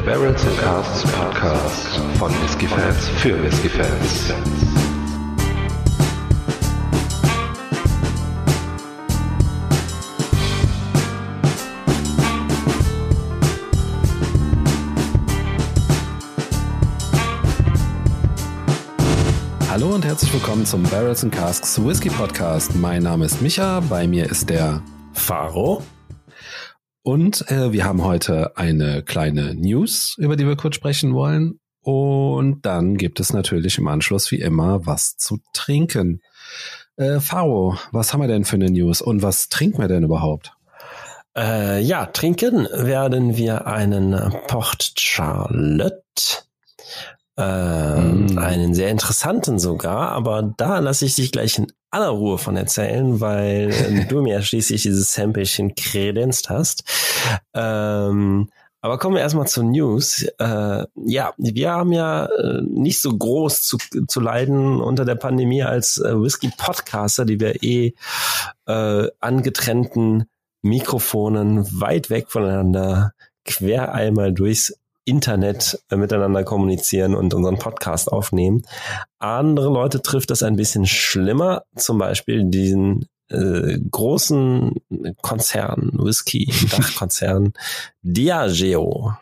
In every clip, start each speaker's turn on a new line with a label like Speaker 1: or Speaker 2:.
Speaker 1: Der Barrels and Casts Podcast von Whiskey Fans für Whiskey Fans.
Speaker 2: Hallo und herzlich willkommen zum Barrels and Casks Whisky Podcast. Mein Name ist Micha, bei mir ist der
Speaker 3: Faro.
Speaker 2: Und äh, wir haben heute eine kleine News, über die wir kurz sprechen wollen. Und dann gibt es natürlich im Anschluss wie immer was zu trinken. Äh, Faro, was haben wir denn für eine News und was trinken wir denn überhaupt?
Speaker 3: Äh, ja, trinken werden wir einen Port Charlotte. Äh, mm. Einen sehr interessanten sogar, aber da lasse ich dich gleich in aller Ruhe von erzählen, weil äh, du mir schließlich dieses Samplechen kredenzt hast. Ähm, aber kommen wir erstmal zur News. Äh, ja, wir haben ja äh, nicht so groß zu, zu leiden unter der Pandemie als äh, Whisky-Podcaster, die wir eh äh, angetrennten Mikrofonen weit weg voneinander quer einmal durchs Internet äh, miteinander kommunizieren und unseren Podcast aufnehmen. Andere Leute trifft das ein bisschen schlimmer, zum Beispiel diesen äh, großen Konzern, Whisky, Dachkonzern Diageo.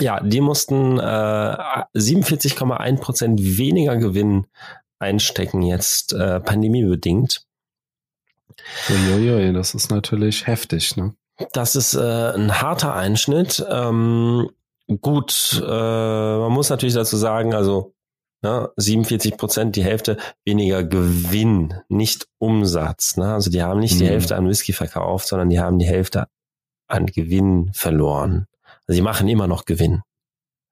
Speaker 3: Ja, die mussten äh, 47,1 Prozent weniger Gewinn einstecken jetzt äh, pandemiebedingt.
Speaker 2: Uiuiui, das ist natürlich heftig, ne?
Speaker 3: Das ist äh, ein harter Einschnitt. Ähm, Gut, äh, man muss natürlich dazu sagen, also ja, 47 Prozent, die Hälfte weniger Gewinn, nicht Umsatz. Ne? Also die haben nicht mhm. die Hälfte an Whisky verkauft, sondern die haben die Hälfte an Gewinn verloren. Also die machen immer noch Gewinn.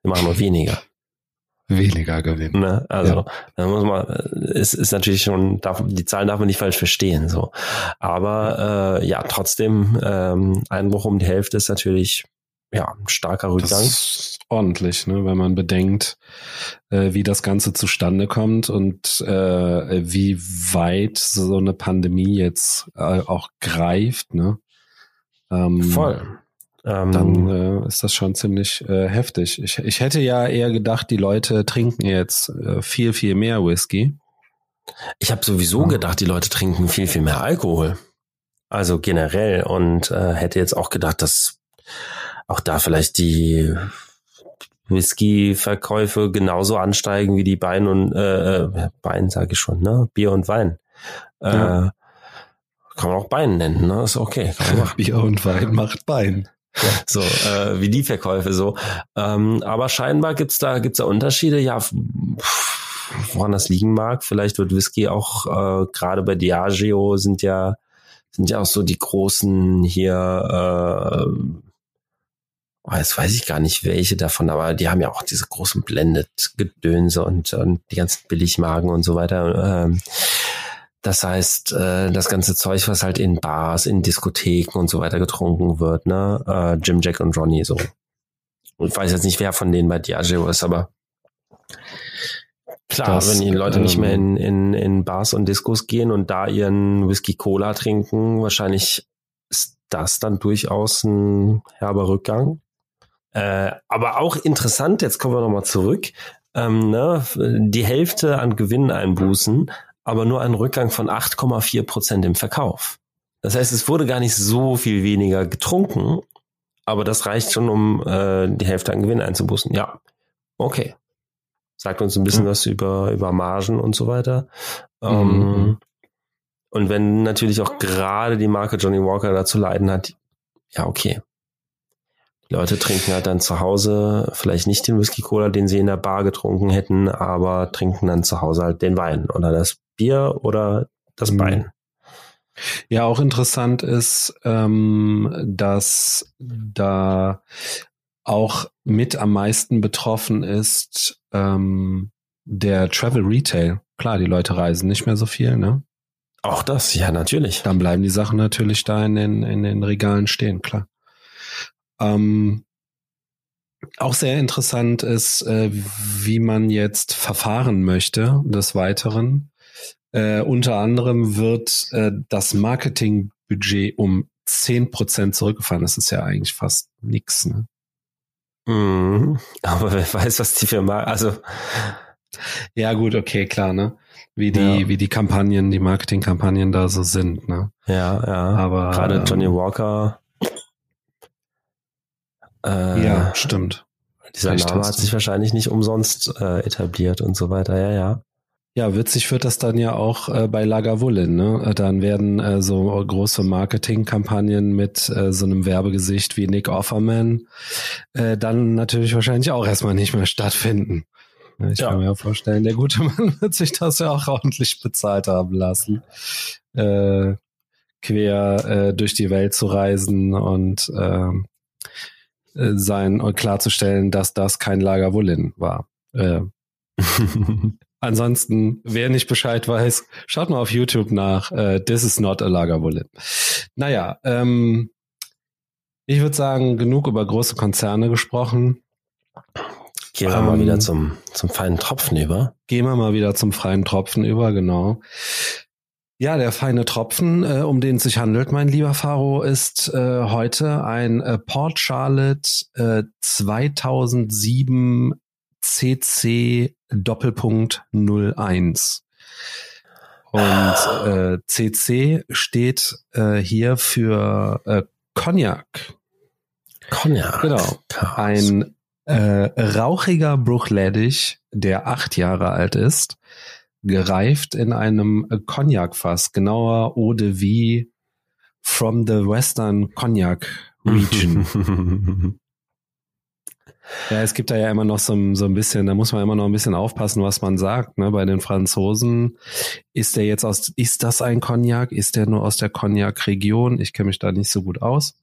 Speaker 3: Die machen nur weniger.
Speaker 2: Weniger Gewinn.
Speaker 3: Ne? Also ja. da muss man, es ist natürlich schon, darf, die Zahlen darf man nicht falsch verstehen. So, aber äh, ja, trotzdem ähm, Einbruch um die Hälfte ist natürlich ja, ein starker Rückgang. Das ist
Speaker 2: ordentlich, ne, wenn man bedenkt, äh, wie das Ganze zustande kommt und äh, wie weit so eine Pandemie jetzt äh, auch greift. Ne?
Speaker 3: Ähm, Voll.
Speaker 2: dann ähm, äh, ist das schon ziemlich äh, heftig. Ich, ich hätte ja eher gedacht, die Leute trinken jetzt äh, viel, viel mehr Whisky.
Speaker 3: Ich habe sowieso gedacht, die Leute trinken viel, viel mehr Alkohol. Also generell und hätte jetzt auch gedacht, dass auch da vielleicht die Whisky-Verkäufe genauso ansteigen wie die Bein und äh, äh Bein sage ich schon, ne? Bier und Wein. Ja. Äh, kann man auch Bein nennen, ne? Ist okay.
Speaker 2: Bier und Wein macht Bein.
Speaker 3: Ja, so, äh, wie die Verkäufe so. Ähm, aber scheinbar gibt's da, gibt's da Unterschiede, ja, woran das liegen mag. Vielleicht wird Whisky auch, äh, gerade bei Diageo sind ja, sind ja auch so die großen hier, äh, oh, jetzt weiß ich gar nicht welche davon, aber die haben ja auch diese großen Blended-Gedönse und, und die ganzen Billigmagen und so weiter. Ähm, das heißt, äh, das ganze Zeug, was halt in Bars, in Diskotheken und so weiter getrunken wird, ne? Äh, Jim, Jack und Ronnie so. Ich weiß jetzt nicht, wer von denen bei Diageo ist, aber klar, das, wenn die Leute ähm, nicht mehr ähm, in, in, in Bars und Diskos gehen und da ihren Whisky Cola trinken, wahrscheinlich ist das dann durchaus ein herber Rückgang. Äh, aber auch interessant, jetzt kommen wir nochmal zurück, ähm, ne, die Hälfte an Gewinn einbußen, aber nur ein Rückgang von 8,4 Prozent im Verkauf. Das heißt, es wurde gar nicht so viel weniger getrunken, aber das reicht schon, um äh, die Hälfte an Gewinn einzubußen. Ja, okay. Sagt uns ein bisschen mhm. was über, über Margen und so weiter. Mhm. Ähm, und wenn natürlich auch gerade die Marke Johnny Walker dazu leiden hat, ja, okay. Die Leute trinken halt dann zu Hause vielleicht nicht den Whisky Cola, den sie in der Bar getrunken hätten, aber trinken dann zu Hause halt den Wein oder das Bier oder das mhm. Wein.
Speaker 2: Ja, auch interessant ist, ähm, dass da auch mit am meisten betroffen ist ähm, der Travel Retail. Klar, die Leute reisen nicht mehr so viel, ne?
Speaker 3: Auch das, ja, natürlich.
Speaker 2: Dann bleiben die Sachen natürlich da in den, in den Regalen stehen, klar. Ähm, auch sehr interessant ist, äh, wie man jetzt verfahren möchte des Weiteren. Äh, unter anderem wird äh, das Marketingbudget um zehn Prozent zurückgefahren. Das ist ja eigentlich fast nix. Ne?
Speaker 3: Mhm. Aber wer weiß, was die Firma, also.
Speaker 2: Ja, gut, okay, klar, ne? Wie die, ja. wie die Kampagnen, die Marketingkampagnen da so sind, ne?
Speaker 3: Ja, ja. Aber. Gerade Johnny ähm, Walker.
Speaker 2: Äh, ja, stimmt.
Speaker 3: Dieser Vielleicht Name hat sich wahrscheinlich nicht umsonst äh, etabliert und so weiter, ja, ja.
Speaker 2: Ja, witzig wird das dann ja auch äh, bei Lagavulin. Ne? Dann werden äh, so große Marketingkampagnen mit äh, so einem Werbegesicht wie Nick Offerman äh, dann natürlich wahrscheinlich auch erstmal nicht mehr stattfinden. Ich ja. kann mir ja vorstellen, der gute Mann wird sich das ja auch ordentlich bezahlt haben lassen, äh, quer äh, durch die Welt zu reisen und ähm, äh, sein und klarzustellen, dass das kein Lagavulin war. Äh, Ansonsten, wer nicht Bescheid weiß, schaut mal auf YouTube nach. Äh, This is not a Lagerwolle. Naja, ähm, ich würde sagen, genug über große Konzerne gesprochen.
Speaker 3: Gehen wir ähm, mal wieder zum, zum feinen Tropfen über.
Speaker 2: Gehen wir mal wieder zum feinen Tropfen über, genau. Ja, der feine Tropfen, äh, um den es sich handelt, mein lieber Faro, ist äh, heute ein äh, Port Charlotte äh, 2007 CC Doppelpunkt 01. Und äh, CC steht äh, hier für äh, Cognac.
Speaker 3: Cognac.
Speaker 2: Genau. Ein äh, rauchiger Bruchleddich, der acht Jahre alt ist, gereift in einem Cognac-Fass, genauer Eau de Vie from the Western Cognac Region. Ja, es gibt da ja immer noch so, so ein bisschen, da muss man immer noch ein bisschen aufpassen, was man sagt. Ne? Bei den Franzosen ist der jetzt aus, ist das ein Cognac? Ist der nur aus der Cognac-Region? Ich kenne mich da nicht so gut aus.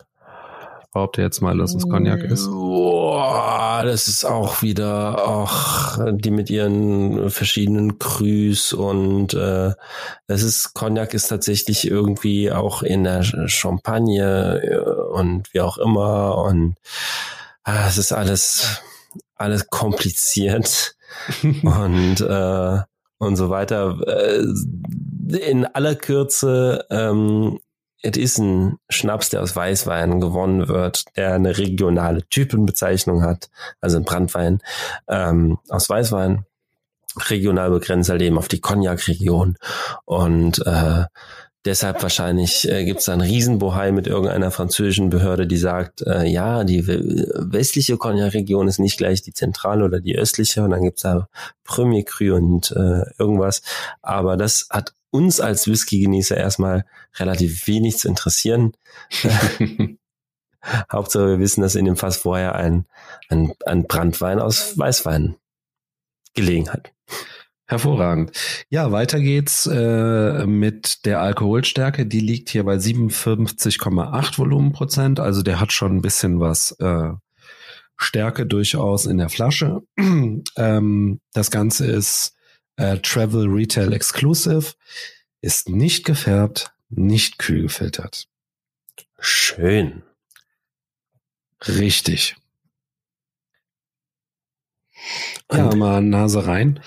Speaker 2: Behaupte jetzt mal, dass es Cognac ist.
Speaker 3: Boah, das ist auch wieder, ach, die mit ihren verschiedenen Crus und äh, das ist, Cognac ist tatsächlich irgendwie auch in der Champagne äh, und wie auch immer und ah, es ist alles, alles kompliziert und, äh, und so weiter. Äh, in aller Kürze, ähm, es ist ein Schnaps, der aus Weißwein gewonnen wird, der eine regionale Typenbezeichnung hat, also ein Brandwein ähm, aus Weißwein, regional begrenzt halt eben auf die Cognac-Region und äh, Deshalb wahrscheinlich äh, gibt es einen Riesenbohai mit irgendeiner französischen Behörde, die sagt, äh, ja, die westliche Cognac-Region ist nicht gleich die zentrale oder die östliche und dann gibt es da Premier Cru und äh, irgendwas. Aber das hat uns als Whisky-Genießer erstmal relativ wenig zu interessieren. Hauptsache wir wissen, dass in dem Fass vorher ein, ein, ein Brandwein aus Weißwein gelegen hat.
Speaker 2: Hervorragend. Ja, weiter geht's äh, mit der Alkoholstärke. Die liegt hier bei 57,8 Volumenprozent. Also der hat schon ein bisschen was äh, Stärke durchaus in der Flasche. ähm, das Ganze ist äh, Travel Retail Exclusive, ist nicht gefärbt, nicht kühl gefiltert.
Speaker 3: Schön.
Speaker 2: Richtig. Ja, mal Nase rein.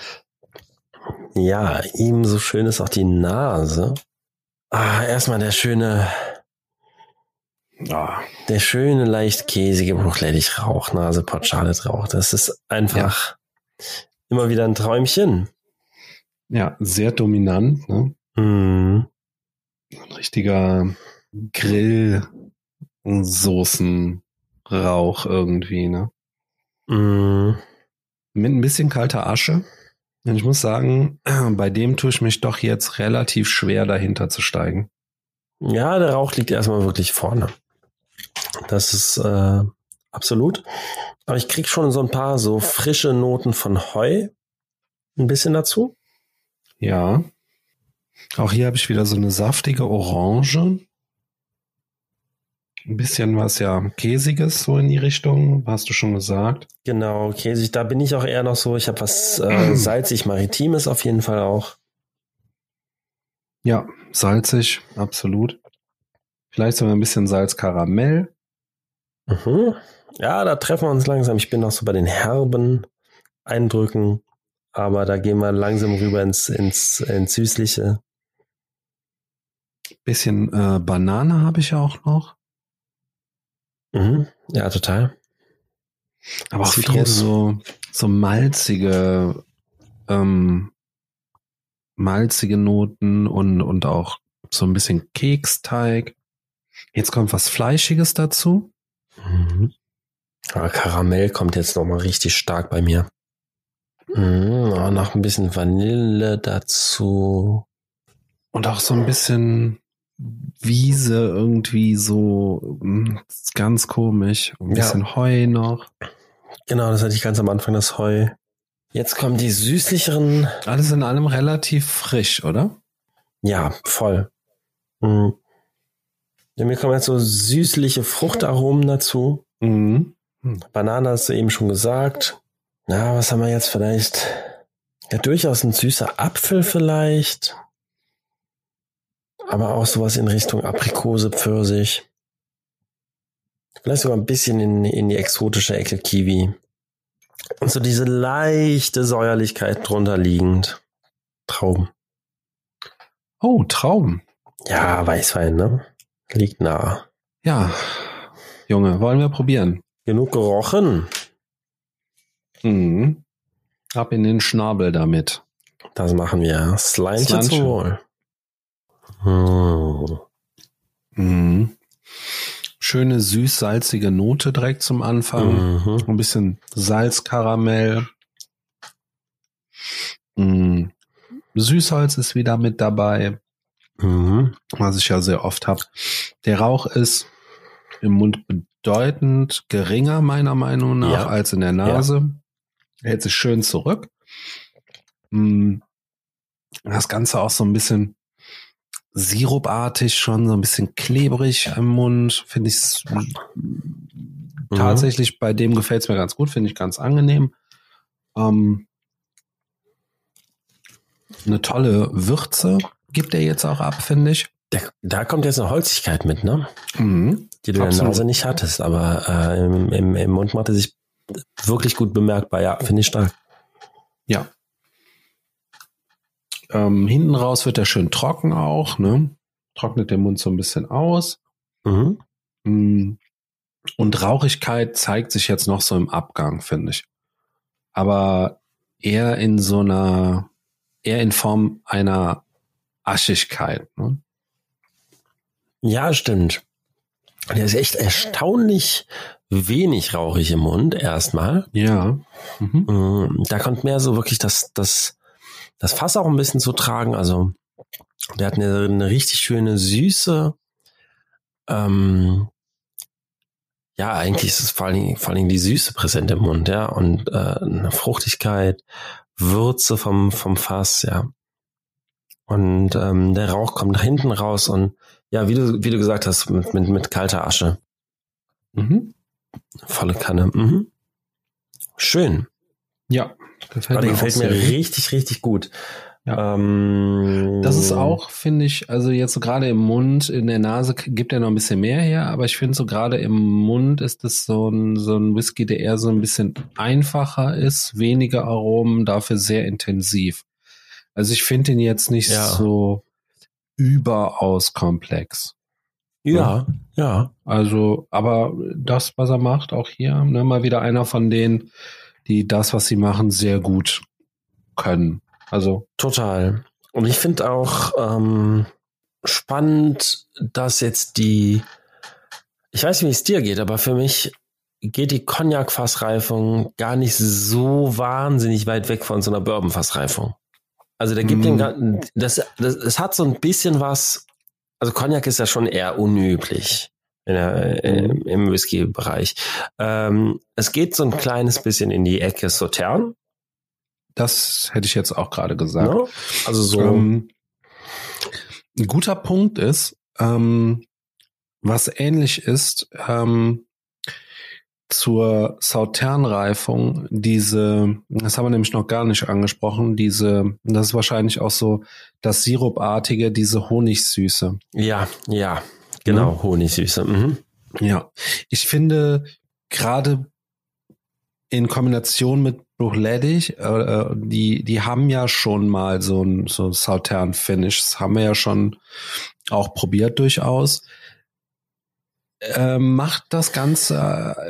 Speaker 3: Ja, ebenso schön ist auch die Nase. Ah, erstmal der schöne, ah, der schöne, leicht käsige Bruchleidig Rauch, Nase Port Charlotte Rauch. Das ist einfach ja. immer wieder ein Träumchen.
Speaker 2: Ja, sehr dominant. Ne? Mm. Ein richtiger Grillsoßenrauch irgendwie, ne? Mm. Mit ein bisschen kalter Asche. Ich muss sagen, bei dem tue ich mich doch jetzt relativ schwer dahinter zu steigen.
Speaker 3: Ja, der Rauch liegt erstmal wirklich vorne. Das ist äh, absolut. Aber ich krieg schon so ein paar so frische Noten von Heu ein bisschen dazu.
Speaker 2: Ja. Auch hier habe ich wieder so eine saftige Orange ein bisschen was ja Käsiges so in die Richtung, hast du schon gesagt.
Speaker 3: Genau, käsig. Da bin ich auch eher noch so. Ich habe was äh, salzig-maritimes auf jeden Fall auch.
Speaker 2: Ja, salzig, absolut. Vielleicht sogar ein bisschen Salzkaramell.
Speaker 3: Mhm. Ja, da treffen wir uns langsam. Ich bin noch so bei den herben Eindrücken, aber da gehen wir langsam rüber ins, ins, ins Süßliche.
Speaker 2: Bisschen äh, Banane habe ich auch noch.
Speaker 3: Mhm. Ja, total.
Speaker 2: Aber auch viel so, so malzige, ähm, malzige Noten und, und auch so ein bisschen Keksteig. Jetzt kommt was Fleischiges dazu.
Speaker 3: Mhm. Aber Karamell kommt jetzt nochmal richtig stark bei mir. Mhm, noch ein bisschen Vanille dazu.
Speaker 2: Und auch so ein bisschen Wiese irgendwie so ist ganz komisch. Ein
Speaker 3: Ja.
Speaker 2: bisschen Heu noch.
Speaker 3: Genau, das hatte ich ganz am Anfang, das Heu. Jetzt kommen die süßlicheren.
Speaker 2: Alles in allem relativ frisch, oder?
Speaker 3: Ja, voll. Mhm. Ja, mir kommen jetzt so süßliche Fruchtaromen dazu.
Speaker 2: Mhm.
Speaker 3: Banane hast du eben schon gesagt. Na, was haben wir jetzt vielleicht? Ja, durchaus ein süßer Apfel vielleicht. Aber auch sowas in Richtung Aprikose, Pfirsich. Vielleicht sogar ein bisschen in, in die exotische Ecke Kiwi. Und so diese leichte Säuerlichkeit drunter liegend. Trauben.
Speaker 2: Oh, Trauben.
Speaker 3: Ja, Weißwein, ne? Liegt nah.
Speaker 2: Ja. Junge, wollen wir probieren?
Speaker 3: Genug gerochen.
Speaker 2: Mhm. Ab in den Schnabel damit.
Speaker 3: Das machen wir. Slime zum. Wohl. Hm.
Speaker 2: Mhm. Schöne süß-salzige Note direkt zum Anfang.
Speaker 3: Mhm.
Speaker 2: Ein bisschen Salzkaramell. Mhm. Süßholz ist wieder mit dabei,
Speaker 3: Mhm.
Speaker 2: was ich ja sehr oft habe. Der Rauch ist im Mund bedeutend geringer, meiner Meinung nach,
Speaker 3: Ja.
Speaker 2: als in der Nase. Hält sich schön zurück. Mhm. Das Ganze auch so ein bisschen sirupartig schon, so ein bisschen klebrig im Mund. Finde ich tatsächlich, bei dem gefällt es mir ganz gut, finde ich ganz angenehm. Ähm, eine tolle Würze gibt er jetzt auch ab, finde ich.
Speaker 3: Da, da kommt jetzt eine Holzigkeit mit, ne?
Speaker 2: Mhm.
Speaker 3: Die du in der
Speaker 2: Absolut.
Speaker 3: Nase nicht hattest, aber äh, im, im, im Mund macht er sich wirklich gut bemerkbar. Ja, finde ich stark.
Speaker 2: Ja. Ähm, hinten raus wird er schön trocken auch, ne? Trocknet den Mund so ein bisschen aus.
Speaker 3: Mhm.
Speaker 2: Mm. Und Rauchigkeit zeigt sich jetzt noch so im Abgang, finde ich. Aber eher in so einer, eher in Form einer Aschigkeit. Ne?
Speaker 3: Ja, stimmt. Der ist echt erstaunlich wenig rauchig im Mund, erstmal.
Speaker 2: Ja. Mhm.
Speaker 3: Mm, Da kommt mehr so wirklich das, das, das Fass auch ein bisschen zu tragen. Also, der hat eine, eine richtig schöne Süße. Ähm, ja, eigentlich ist es vor allen, Dingen, vor allen Dingen die Süße präsent im Mund, ja, und äh, eine Fruchtigkeit, Würze vom, vom Fass, ja. Und ähm, der Rauch kommt nach hinten raus und ja, wie du, wie du gesagt hast, mit, mit, mit kalter Asche.
Speaker 2: Mhm.
Speaker 3: Volle Kanne. Mhm. Schön.
Speaker 2: Ja. Gefällt,
Speaker 3: Der
Speaker 2: mir,
Speaker 3: gefällt mir richtig, richtig gut.
Speaker 2: Ja.
Speaker 3: Ähm,
Speaker 2: Das ist auch, finde ich, also jetzt so gerade im Mund, in der Nase gibt er noch ein bisschen mehr her, aber ich finde so gerade im Mund ist es so ein, so ein Whisky, der eher so ein bisschen einfacher ist, weniger Aromen, dafür sehr intensiv. Also ich finde ihn jetzt nicht
Speaker 3: Ja.
Speaker 2: so überaus komplex.
Speaker 3: Ja, ja.
Speaker 2: Also, aber das, was er macht, auch hier, ne, mal wieder einer von denen, die das, was sie machen, sehr gut können. Also,
Speaker 3: Total. Und ich finde auch ähm, spannend, dass jetzt die, ich weiß nicht, wie es dir geht, aber für mich geht die Cognac-Fassreifung gar nicht so wahnsinnig weit weg von so einer Bourbon-Fassreifung. Also der gibt
Speaker 2: Mm.
Speaker 3: den ganzen, das, das, es hat so ein bisschen was, also Cognac ist ja schon eher unüblich der, im, im Whisky-Bereich. Ähm, es geht so ein kleines bisschen in die Ecke Sautern.
Speaker 2: das hätte ich jetzt auch gerade gesagt.
Speaker 3: Ne? Also so,
Speaker 2: Ähm, ein guter Punkt ist, ähm, was ähnlich ist ähm, zur Sauternreifung, diese, das haben wir nämlich noch gar nicht angesprochen, diese, das ist wahrscheinlich auch so das Sirupartige, diese Honigsüße.
Speaker 3: ja, ja, genau,
Speaker 2: Ne?
Speaker 3: Honigsüße. Mhm.
Speaker 2: Ja, ich finde gerade in Kombination mit Bruchleddich, äh, die, die haben ja schon mal so ein so Sautern Finish, das haben wir ja schon auch probiert durchaus. äh, macht das Ganze,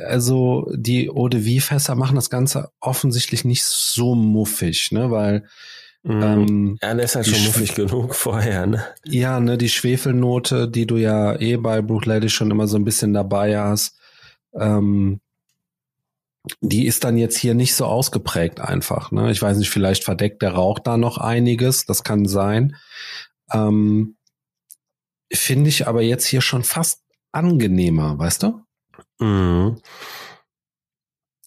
Speaker 2: also die Eau de Vie Fässer machen das Ganze offensichtlich nicht so muffig, ne, weil. Ähm,
Speaker 3: ja, der ist halt schon muffig genug vorher, ne?
Speaker 2: ja, ne, die Schwefelnote, die du ja eh bei Bruch Lady schon immer so ein bisschen dabei hast, ähm, die ist dann jetzt hier nicht so ausgeprägt einfach. Ne? Ich weiß nicht, vielleicht verdeckt der Rauch da noch einiges, das kann sein. Ähm, Finde ich aber jetzt hier schon fast angenehmer, weißt du?
Speaker 3: Mhm.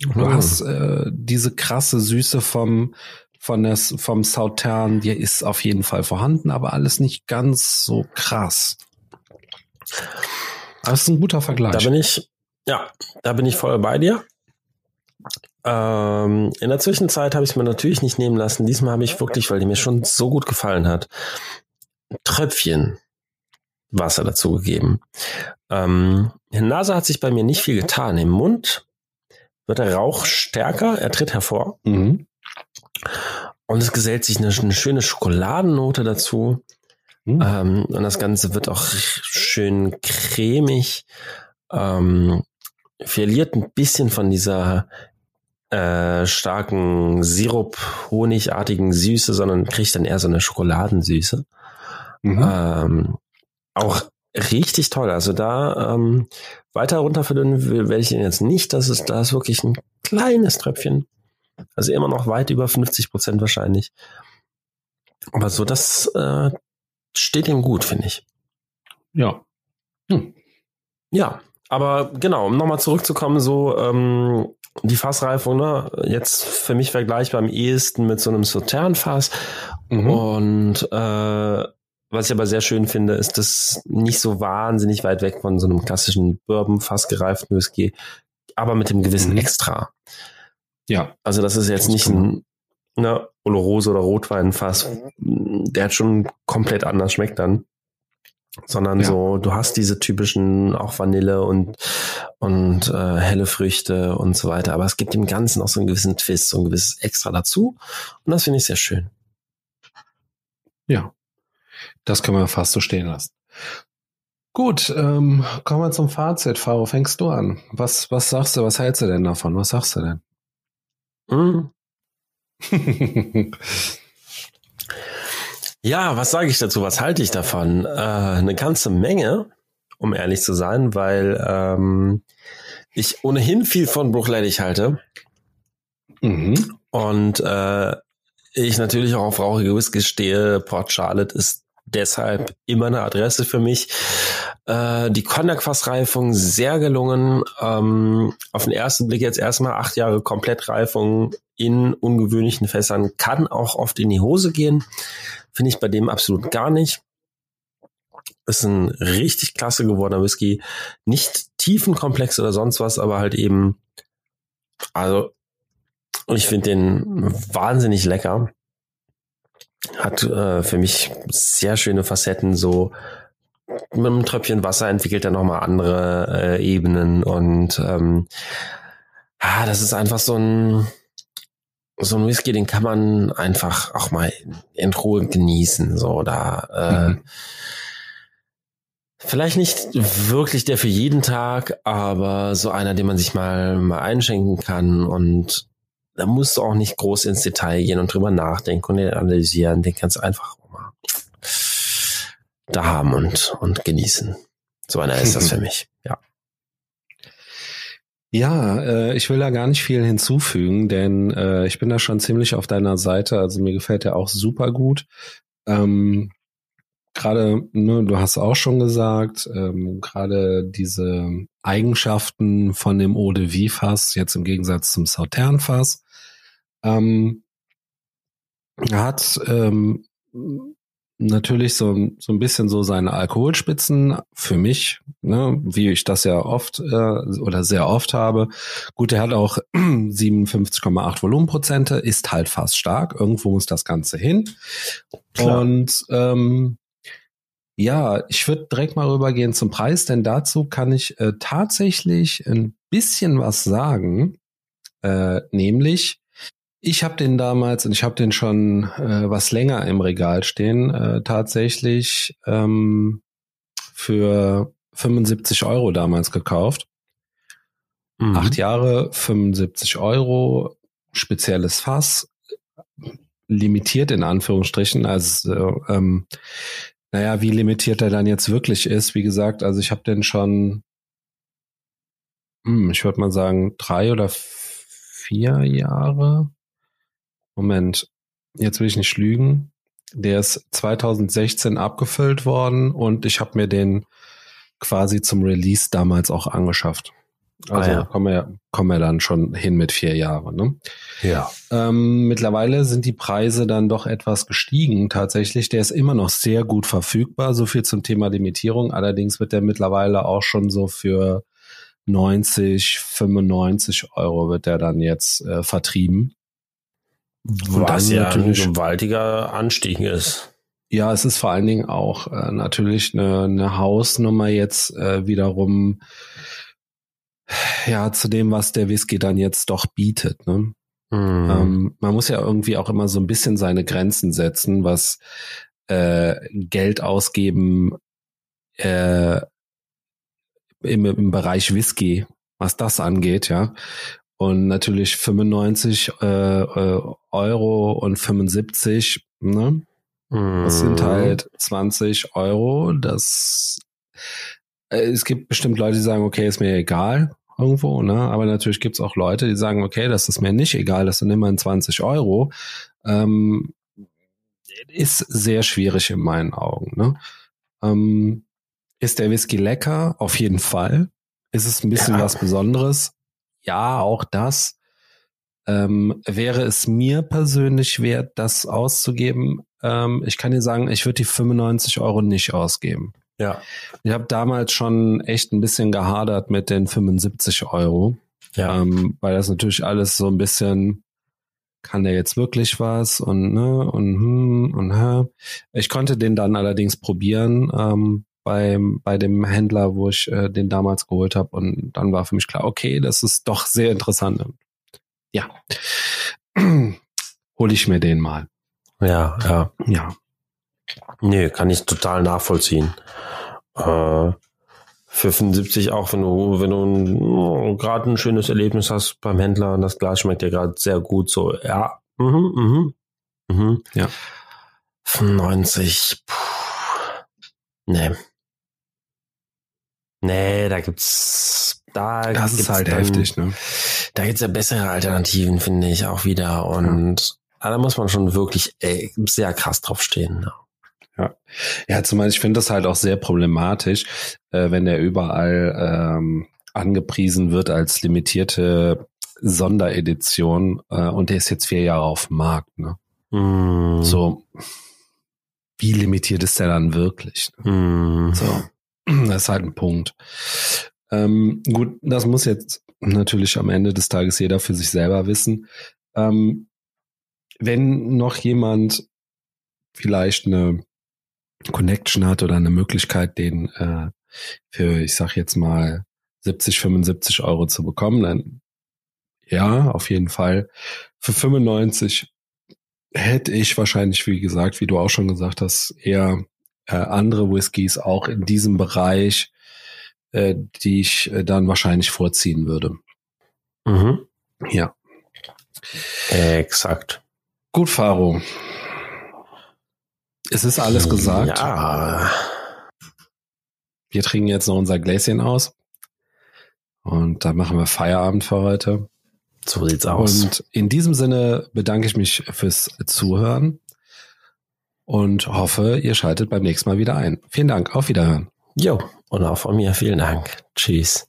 Speaker 2: Du
Speaker 3: Mhm.
Speaker 2: hast äh, diese krasse Süße vom von des, vom Sautern, die ist auf jeden Fall vorhanden, aber alles nicht ganz so krass. Aber es ist ein guter Vergleich.
Speaker 3: Da bin ich, ja, da bin ich voll bei dir. Ähm, in der Zwischenzeit habe ich es mir natürlich nicht nehmen lassen. Diesmal habe ich wirklich, weil die mir schon so gut gefallen hat, Tröpfchen Wasser dazu gegeben. Ähm, in der Nase hat sich bei mir nicht viel getan. Im Mund wird der Rauch stärker, er tritt hervor.
Speaker 2: mhm.
Speaker 3: Und es gesellt sich eine, eine schöne Schokoladennote dazu.
Speaker 2: Mhm.
Speaker 3: Ähm, und das Ganze wird auch schön cremig. Ähm, verliert ein bisschen von dieser äh, starken Sirup-Honigartigen Süße, sondern kriegt dann eher so eine Schokoladensüße.
Speaker 2: Mhm.
Speaker 3: Ähm, auch richtig toll. Also da ähm, weiter runter verdünnen will- werde ich ihn jetzt nicht. Das ist, da ist wirklich ein kleines Tröpfchen. Also immer noch weit über 50 Prozent wahrscheinlich. Aber so, das äh, steht ihm gut, finde ich.
Speaker 2: Ja.
Speaker 3: Ja, aber genau, um nochmal zurückzukommen, so ähm, die Fassreifung, ne, jetzt für mich vergleichbar am ehesten mit so einem Sautern-Fass.
Speaker 2: Mhm.
Speaker 3: Und äh, was ich aber sehr schön finde, ist, dass nicht so wahnsinnig weit weg von so einem klassischen Bourbon-Fass gereiften Whisky, aber mit dem gewissen
Speaker 2: Mhm.
Speaker 3: Extra.
Speaker 2: Ja.
Speaker 3: Also das ist jetzt
Speaker 2: Ganz
Speaker 3: nicht ein ne, Olorose oder Rotweinfass, der hat schon komplett anders schmeckt dann. Sondern
Speaker 2: Ja.
Speaker 3: so, du hast diese typischen auch Vanille und, und äh, helle Früchte und so weiter. Aber es gibt dem Ganzen auch so einen gewissen Twist, so ein gewisses Extra dazu. Und das finde ich sehr schön.
Speaker 2: Ja. Das können wir fast so stehen lassen. Gut, ähm, kommen wir zum Fazit. Faro, fängst du an? Was, was sagst du? Was hältst du denn davon? Was sagst du denn?
Speaker 3: Mm. Ja, was sage ich dazu? Was halte ich davon? Äh, eine ganze Menge, um ehrlich zu sein, weil ähm, ich ohnehin viel von Bruchleidig halte
Speaker 2: mhm.
Speaker 3: und äh, ich natürlich auch auf rauchige Whisky stehe. Port Charlotte ist deshalb immer eine Adresse für mich. Äh, die Cognac-Fassreifung sehr gelungen. Ähm, auf den ersten Blick jetzt erstmal acht Jahre Komplettreifung in ungewöhnlichen Fässern kann auch oft in die Hose gehen. Finde ich bei dem absolut gar nicht. Ist ein richtig klasse gewordener Whisky. Nicht tiefenkomplex oder sonst was, aber halt eben, also, ich finde den wahnsinnig lecker. Hat äh, für mich sehr schöne Facetten, so mit einem Tröpfchen Wasser entwickelt er nochmal andere äh, Ebenen und ähm, ah, das ist einfach so ein so ein Whisky, den kann man einfach auch mal in Ruhe genießen. So da äh,
Speaker 2: Mhm.
Speaker 3: vielleicht nicht wirklich der für jeden Tag, aber so einer, den man sich mal mal einschenken kann und da musst du auch nicht groß ins Detail gehen und drüber nachdenken und den analysieren. Den kannst du einfach mal da haben und und genießen. So einer ist das für mich. Ja.
Speaker 2: Ja, äh, ich will da gar nicht viel hinzufügen, denn äh, ich bin da schon ziemlich auf deiner Seite. Also mir gefällt der auch super gut. Ähm, gerade, ne, du hast auch schon gesagt, ähm, gerade diese Eigenschaften von dem Eau de Vie Fass, jetzt im Gegensatz zum Sautern Fass, ähm, hat ähm, natürlich so, so ein bisschen so seine Alkoholspitzen für mich, ne, wie ich das ja oft äh, oder sehr oft habe. Gut, er hat auch 57,8 Volumenprozente, ist halt fast stark. Irgendwo muss das Ganze hin.
Speaker 3: Klar.
Speaker 2: Und ähm, ja, ich würde direkt mal rübergehen zum Preis, denn dazu kann ich äh, tatsächlich ein bisschen was sagen. Äh, nämlich, ich habe den damals und ich habe den schon äh, was länger im Regal stehen, äh, tatsächlich ähm, für 75 Euro damals gekauft. Mhm. Acht Jahre, 75 Euro, spezielles Fass, limitiert in Anführungsstrichen. Also, ähm, naja, wie limitiert er dann jetzt wirklich ist, wie gesagt, also ich habe den schon, hm, ich würde mal sagen, drei oder vier Jahre. Moment, jetzt will ich nicht lügen. Der ist 2016 abgefüllt worden und ich habe mir den quasi zum Release damals auch angeschafft. Also ah, ja. kommen, wir, kommen wir dann schon hin mit vier Jahren. Ne?
Speaker 3: Ja.
Speaker 2: Ähm, mittlerweile sind die Preise dann doch etwas gestiegen. Tatsächlich, der ist immer noch sehr gut verfügbar. So viel zum Thema Limitierung. Allerdings wird der mittlerweile auch schon so für 90, 95 Euro wird der dann jetzt äh, vertrieben.
Speaker 3: Was ja ein gewaltiger Anstieg ist.
Speaker 2: Ja, es ist vor allen Dingen auch äh, natürlich eine, eine Hausnummer jetzt äh, wiederum ja zu dem, was der Whisky dann jetzt doch bietet. Ne? Mhm. Ähm, man muss ja irgendwie auch immer so ein bisschen seine Grenzen setzen, was äh, Geld ausgeben äh, im, im Bereich Whisky, was das angeht, ja. Und natürlich 95 äh, äh, Euro und 75, ne? Das sind mhm. halt 20 Euro. Das äh, es gibt bestimmt Leute, die sagen, okay, ist mir egal irgendwo, ne? Aber natürlich gibt's auch Leute, die sagen, okay, das ist mir nicht egal, das sind immerhin 20 Euro. Ähm, ist sehr schwierig in meinen Augen. Ne? Ähm, ist der Whisky lecker? Auf jeden Fall. Ist es ein bisschen ja. was Besonderes? Ja, auch das. Ähm, wäre es mir persönlich wert, das auszugeben? Ähm, ich kann dir sagen, ich würde die 95 Euro nicht ausgeben.
Speaker 3: Ja.
Speaker 2: Ich habe damals schon echt ein bisschen gehadert mit den 75 Euro. Ja. Ähm, weil das natürlich alles so ein bisschen, kann der jetzt wirklich was und ne und hm und hä. Ich konnte den dann allerdings probieren ähm, beim bei dem Händler, wo ich äh, den damals geholt habe und dann war für mich klar, okay, das ist doch sehr interessant. Ja, hole ich mir den mal.
Speaker 3: Ja, ja,
Speaker 2: ja.
Speaker 3: Nee, kann ich total nachvollziehen. Äh, für 75 auch, wenn du, wenn du oh, gerade ein schönes Erlebnis hast beim Händler und das Glas schmeckt dir gerade sehr gut, so, ja, mhm, mhm, mhm.
Speaker 2: ja.
Speaker 3: 95, puh. nee. Nee, da gibt's, da
Speaker 2: das
Speaker 3: gibt's
Speaker 2: ist halt dann, heftig, ne?
Speaker 3: Da gibt's ja bessere Alternativen, finde ich, auch wieder und ja. da muss man schon wirklich ey, sehr krass drauf stehen. Ne?
Speaker 2: Ja, ja zumal ich finde das halt auch sehr problematisch, äh, wenn der überall ähm, angepriesen wird als limitierte Sonderedition äh, und der ist jetzt vier Jahre auf dem Markt. Ne?
Speaker 3: Mm.
Speaker 2: So, wie limitiert ist der dann wirklich?
Speaker 3: Ne? Mm.
Speaker 2: So, das ist halt ein Punkt. Ähm, gut, das muss jetzt natürlich am Ende des Tages jeder für sich selber wissen. Ähm, wenn noch jemand vielleicht eine Connection hat oder eine Möglichkeit, den äh, für, ich sag jetzt mal, 70, 75 Euro zu bekommen, dann ja, auf jeden Fall. Für 95 hätte ich wahrscheinlich, wie gesagt, wie du auch schon gesagt hast, eher äh, andere Whiskys auch in diesem Bereich, äh, die ich äh, dann wahrscheinlich vorziehen würde.
Speaker 3: Mhm.
Speaker 2: Ja.
Speaker 3: Exakt.
Speaker 2: Gut, Faro. Es ist alles gesagt.
Speaker 3: Ja.
Speaker 2: Wir trinken jetzt noch unser Gläschen aus. Und da machen wir Feierabend für heute.
Speaker 3: So sieht's aus.
Speaker 2: Und in diesem Sinne bedanke ich mich fürs Zuhören und hoffe, ihr schaltet beim nächsten Mal wieder ein. Vielen Dank. Auf Wiederhören.
Speaker 3: Jo, und auch von mir vielen Dank. Tschüss.